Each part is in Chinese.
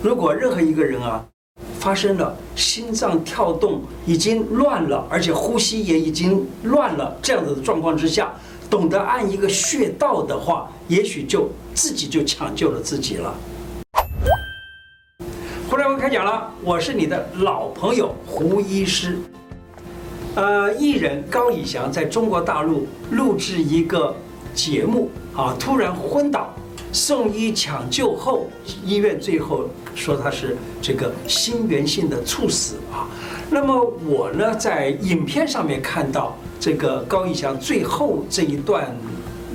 如果任何一个人啊，发生了心脏跳动已经乱了，而且呼吸也已经乱了这样子的状况之下，懂得按一个穴道的话，也许就自己就抢救了自己了。胡乃文开讲了，我是你的老朋友胡医师。呃，艺人高以翔在中国大陆录制一个节目啊，突然昏倒。送医抢救后，医院最后说他是这个心源性的猝死啊。那么我呢，在影片上面看到这个高以翔最后这一段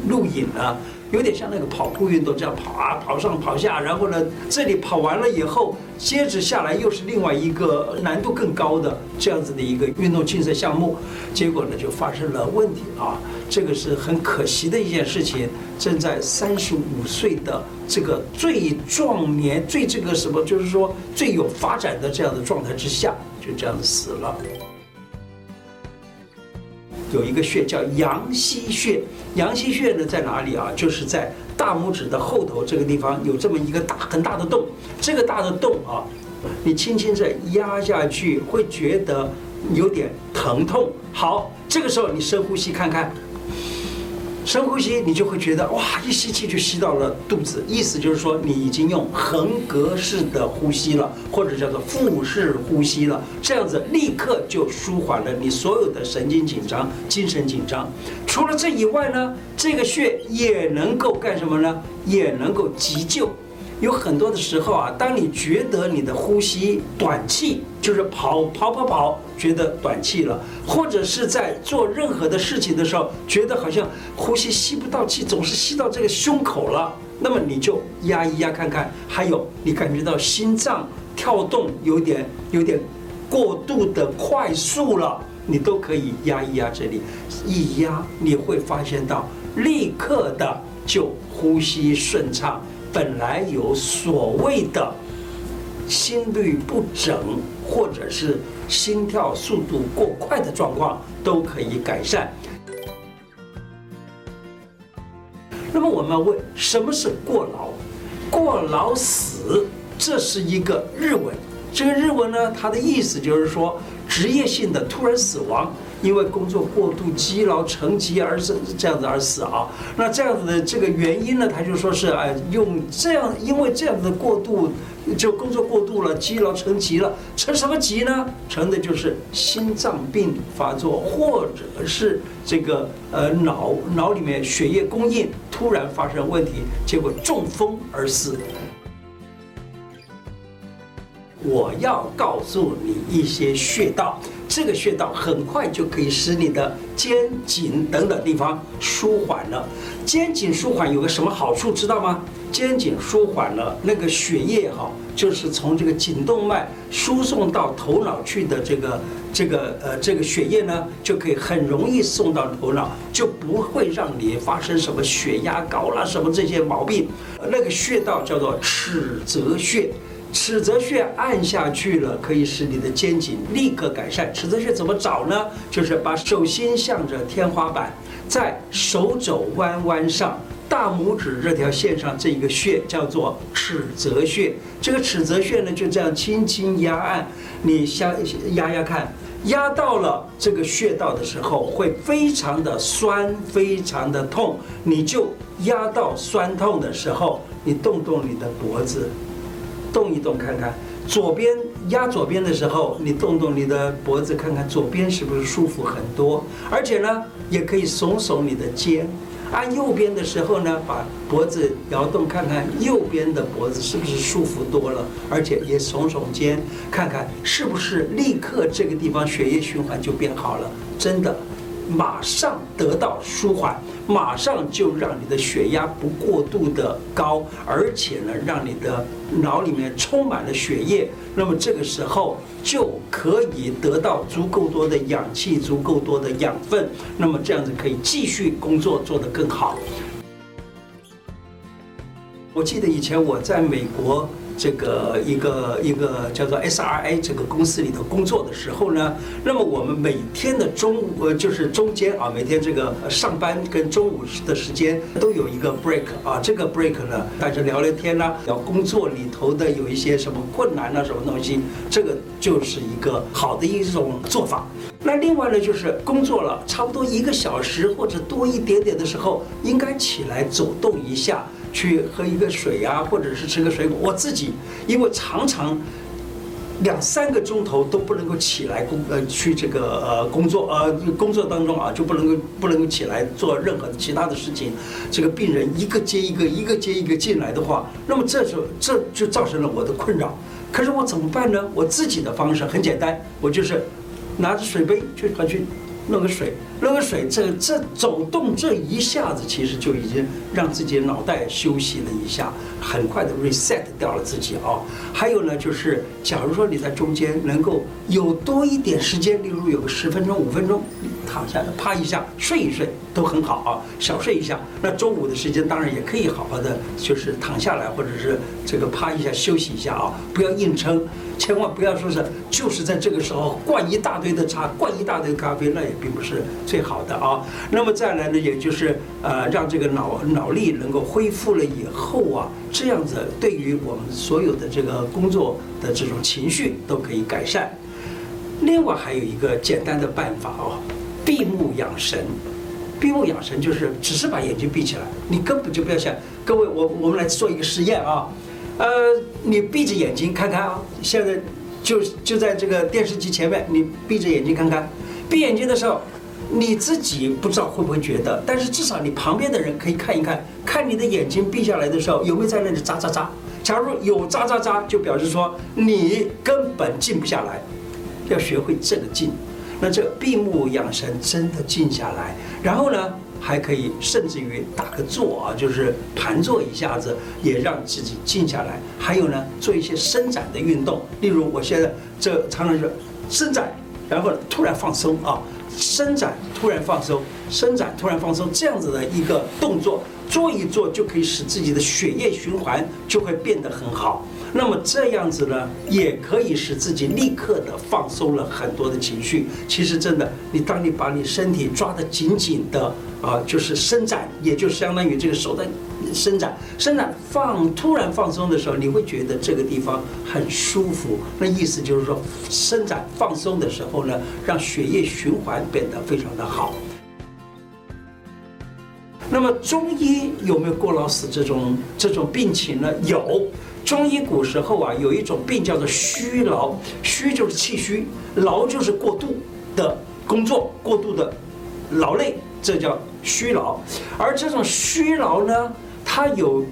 录影呢。有点像那个跑步运动这样跑啊，跑上跑下，然后呢，这里跑完了以后，接着下来又是另外一个难度更高的这样子的一个运动竞赛项目，结果呢就发生了问题啊，这个是很可惜的一件事情。正在三十五岁的这个最壮年、最这个什么，就是说最有发展的这样的状态之下，就这样子死了。有一个穴叫阳溪穴，阳溪穴呢在哪里啊？就是在大拇指的后头这个地方有这么一个大很大的洞，这个大的洞啊，你轻轻的压下去会觉得有点疼痛。好，这个时候你深呼吸看看。深呼吸，你就会觉得哇，一吸气就吸到了肚子，意思就是说你已经用横膈式的呼吸了，或者叫做腹式呼吸了，这样子立刻就舒缓了你所有的神经紧张、精神紧张。除了这以外呢，这个穴也能够干什么呢？也能够急救。有很多的时候啊，当你觉得你的呼吸短气，就是跑跑跑跑，觉得短气了，或者是在做任何的事情的时候，觉得好像呼吸吸不到气，总是吸到这个胸口了，那么你就压一压看看。还有，你感觉到心脏跳动有点有点过度的快速了，你都可以压一压这里，一压你会发现到立刻的就呼吸顺畅。本来有所谓的心律不整，或者是心跳速度过快的状况，都可以改善。那么我们问，什么是过劳？过劳死，这是一个日文。这个日文呢，它的意思就是说，职业性的突然死亡。因为工作过度积劳成疾而是这样子而死啊，那这样子的这个原因呢，他就说是哎，用这样，因为这样子的过度就工作过度了，积劳成疾了，成什么疾呢？成的就是心脏病发作，或者是这个呃脑脑里面血液供应突然发生问题，结果中风而死。我要告诉你一些穴道。这个穴道很快就可以使你的肩颈等等地方舒缓了。肩颈舒缓有个什么好处，知道吗？肩颈舒缓了，那个血液哈，就是从这个颈动脉输送到头脑去的这个这个呃这个血液呢，就可以很容易送到头脑，就不会让你发生什么血压高了什么这些毛病。那个穴道叫做尺泽穴。尺泽穴按下去了，可以使你的肩颈立刻改善。尺泽穴怎么找呢？就是把手心向着天花板，在手肘弯弯上，大拇指这条线上这一个穴叫做尺泽穴。这个尺泽穴呢，就这样轻轻压按，你想压压看，压到了这个穴道的时候，会非常的酸，非常的痛。你就压到酸痛的时候，你动动你的脖子。动一动看看，左边压左边的时候，你动动你的脖子看看左边是不是舒服很多，而且呢，也可以耸耸你的肩。按右边的时候呢，把脖子摇动看看右边的脖子是不是舒服多了，而且也耸耸肩，看看是不是立刻这个地方血液循环就变好了，真的。马上得到舒缓，马上就让你的血压不过度的高，而且呢，让你的脑里面充满了血液。那么这个时候就可以得到足够多的氧气，足够多的养分。那么这样子可以继续工作做得更好。我记得以前我在美国这个一个一个叫做 SRA 这个公司里头工作的时候呢，那么我们每天的中午呃就是中间啊，每天这个上班跟中午的时间都有一个 break 啊，这个 break 呢，大家聊聊天啦，聊工作里头的有一些什么困难啊，什么东西，这个就是一个好的一种做法。那另外呢，就是工作了差不多一个小时或者多一点点的时候，应该起来走动一下。去喝一个水啊，或者是吃个水果。我自己因为常常两三个钟头都不能够起来工呃去这个呃工作呃工作当中啊就不能够不能够起来做任何其他的事情。这个病人一个接一个一个接一个进来的话，那么这就这就造成了我的困扰。可是我怎么办呢？我自己的方式很简单，我就是拿着水杯去跑去。弄个水，弄个水，这这走动这一下子，其实就已经让自己脑袋休息了一下，很快的 reset 掉了自己啊。还有呢，就是假如说你在中间能够有多一点时间，例如有个十分钟、五分钟，躺下来趴一下睡一睡都很好啊，小睡一下。那中午的时间当然也可以好好的，就是躺下来或者是这个趴一下休息一下啊，不要硬撑。千万不要说是就是在这个时候灌一大堆的茶，灌一大堆咖啡，那也并不是最好的啊。那么再来呢，也就是呃，让这个脑脑力能够恢复了以后啊，这样子对于我们所有的这个工作的这种情绪都可以改善。另外还有一个简单的办法哦，闭目养神。闭目养神就是只是把眼睛闭起来，你根本就不要想。各位，我我们来做一个实验啊。呃，你闭着眼睛看看啊，现在就就在这个电视机前面，你闭着眼睛看看。闭眼睛的时候，你自己不知道会不会觉得，但是至少你旁边的人可以看一看，看你的眼睛闭下来的时候有没有在那里眨眨眨。假如有眨眨眨，就表示说你根本静不下来，要学会这个静。那这闭目养神，真的静下来，然后呢？还可以，甚至于打个坐啊，就是盘坐一下子，也让自己静下来。还有呢，做一些伸展的运动，例如我现在这常常是伸展，然后突然放松啊，伸展突然放松，伸展突然放松，这样子的一个动作做一做，就可以使自己的血液循环就会变得很好。那么这样子呢，也可以使自己立刻的放松了很多的情绪。其实真的，你当你把你身体抓得紧紧的。啊，就是伸展，也就相当于这个手的伸展，伸展放突然放松的时候，你会觉得这个地方很舒服。那意思就是说，伸展放松的时候呢，让血液循环变得非常的好。那么中医有没有过劳死这种这种病情呢？有，中医古时候啊，有一种病叫做虚劳，虚就是气虚，劳就是过度的工作，过度的劳累。这叫虚劳，而这种虚劳呢，它有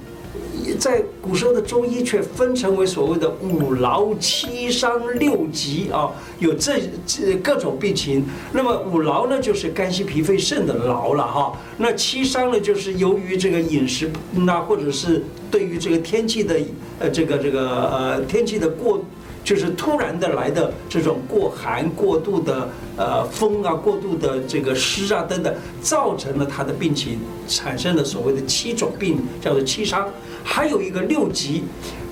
在古时候的中医却分成为所谓的五劳、七伤、六疾啊，有这这各种病情。那么五劳呢，就是肝、心、脾、肺、肾的劳了哈。那七伤呢，就是由于这个饮食那或者是对于这个天气的呃这个这个呃天气的过。就是突然的来的这种过寒、过度的呃风啊、过度的这个湿啊等等，造成了他的病情产生了所谓的七种病，叫做七伤。还有一个六疾，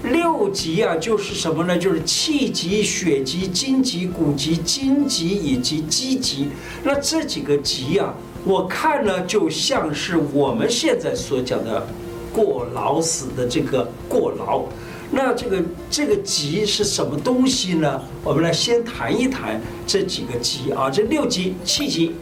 六疾啊就是什么呢？就是气急、血急、筋急、骨急、筋急以及肌急。那这几个疾啊，我看呢就像是我们现在所讲的过劳死的这个过劳。那这个这个疾是什么东西呢？我们来先谈一谈这几个疾啊，这六疾，气急，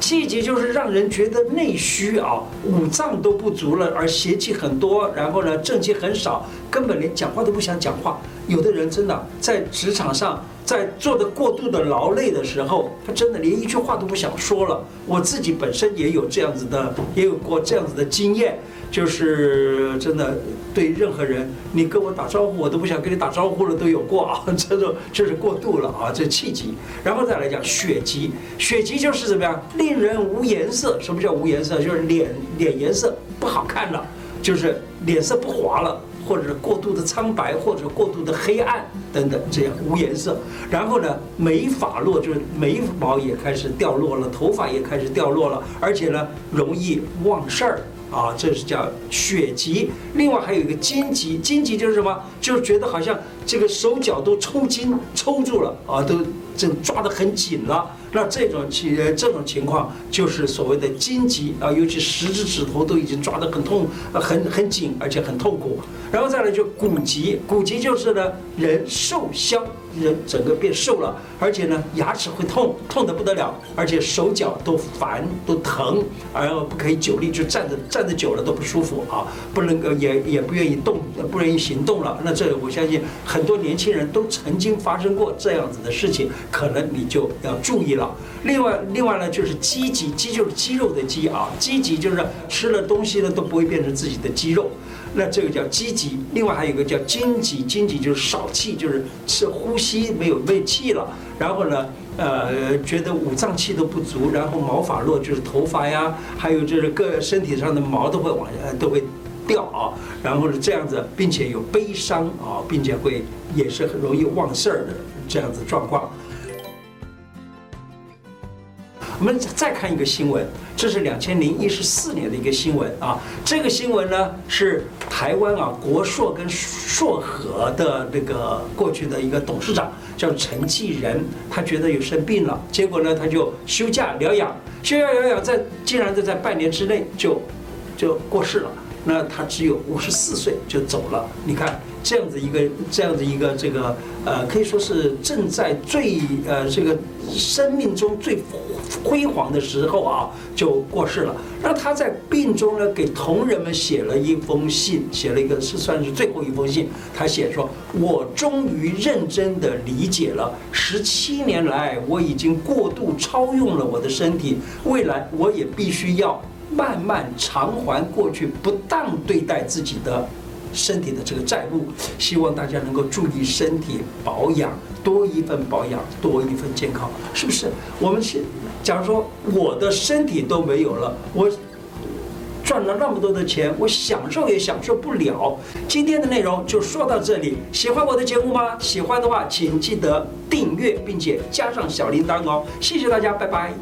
气急就是让人觉得内虚啊，五脏都不足了，而邪气很多，然后呢正气很少，根本连讲话都不想讲话。有的人真的在职场上，在做的过度的劳累的时候，他真的连一句话都不想说了。我自己本身也有这样子的，也有过这样子的经验。就是真的对任何人，你跟我打招呼，我都不想跟你打招呼了，都有过啊。这种就是过度了啊，这气急。然后再来讲血急，血急就是怎么样，令人无颜色。什么叫无颜色？就是脸脸颜色不好看了，就是脸色不滑了，或者过度的苍白，或者过度的黑暗等等，这样无颜色。然后呢，眉发落，就是眉毛也开始掉落了，头发也开始掉落了，而且呢，容易忘事儿。啊，这是叫血急。另外还有一个筋急，筋急就是什么？就是觉得好像这个手脚都抽筋抽住了啊，都这抓得很紧了。那这种情这种情况就是所谓的筋急啊，尤其十指指头都已经抓得很痛、很很紧，而且很痛苦。然后再来就骨急，骨急就是呢人受伤。人整个变瘦了，而且呢，牙齿会痛，痛得不得了，而且手脚都烦都疼，而不可以久立，就站着站着久了都不舒服啊，不能够也也不愿意动，不愿意行动了。那这我相信很多年轻人都曾经发生过这样子的事情，可能你就要注意了。另外，另外呢，就是积极，肌就是肌肉的肌啊，积极就是吃了东西呢都不会变成自己的肌肉。那这个叫积极，另外还有一个叫精急，精急就是少气，就是是呼吸没有没气了，然后呢，呃，觉得五脏气都不足，然后毛发落，就是头发呀，还有就是各身体上的毛都会往下都会掉啊，然后是这样子，并且有悲伤啊，并且会也是很容易忘事儿的这样子状况。我们再看一个新闻，这是两千零一十四年的一个新闻啊。这个新闻呢是台湾啊国硕跟硕和的那个过去的一个董事长叫陈继仁，他觉得有生病了，结果呢他就休假疗养，休假疗养在竟然就在半年之内就就过世了。那他只有五十四岁就走了，你看这样子一个这样子一个这个呃可以说是正在最呃这个生命中最。辉煌的时候啊，就过世了。那他在病中呢，给同仁们写了一封信，写了一个是算是最后一封信。他写说：“我终于认真的理解了，十七年来我已经过度超用了我的身体，未来我也必须要慢慢偿还过去不当对待自己的。”身体的这个债务，希望大家能够注意身体保养，多一份保养，多一份健康，是不是？我们是，假如说我的身体都没有了，我赚了那么多的钱，我享受也享受不了。今天的内容就说到这里，喜欢我的节目吗？喜欢的话，请记得订阅并且加上小铃铛哦。谢谢大家，拜拜。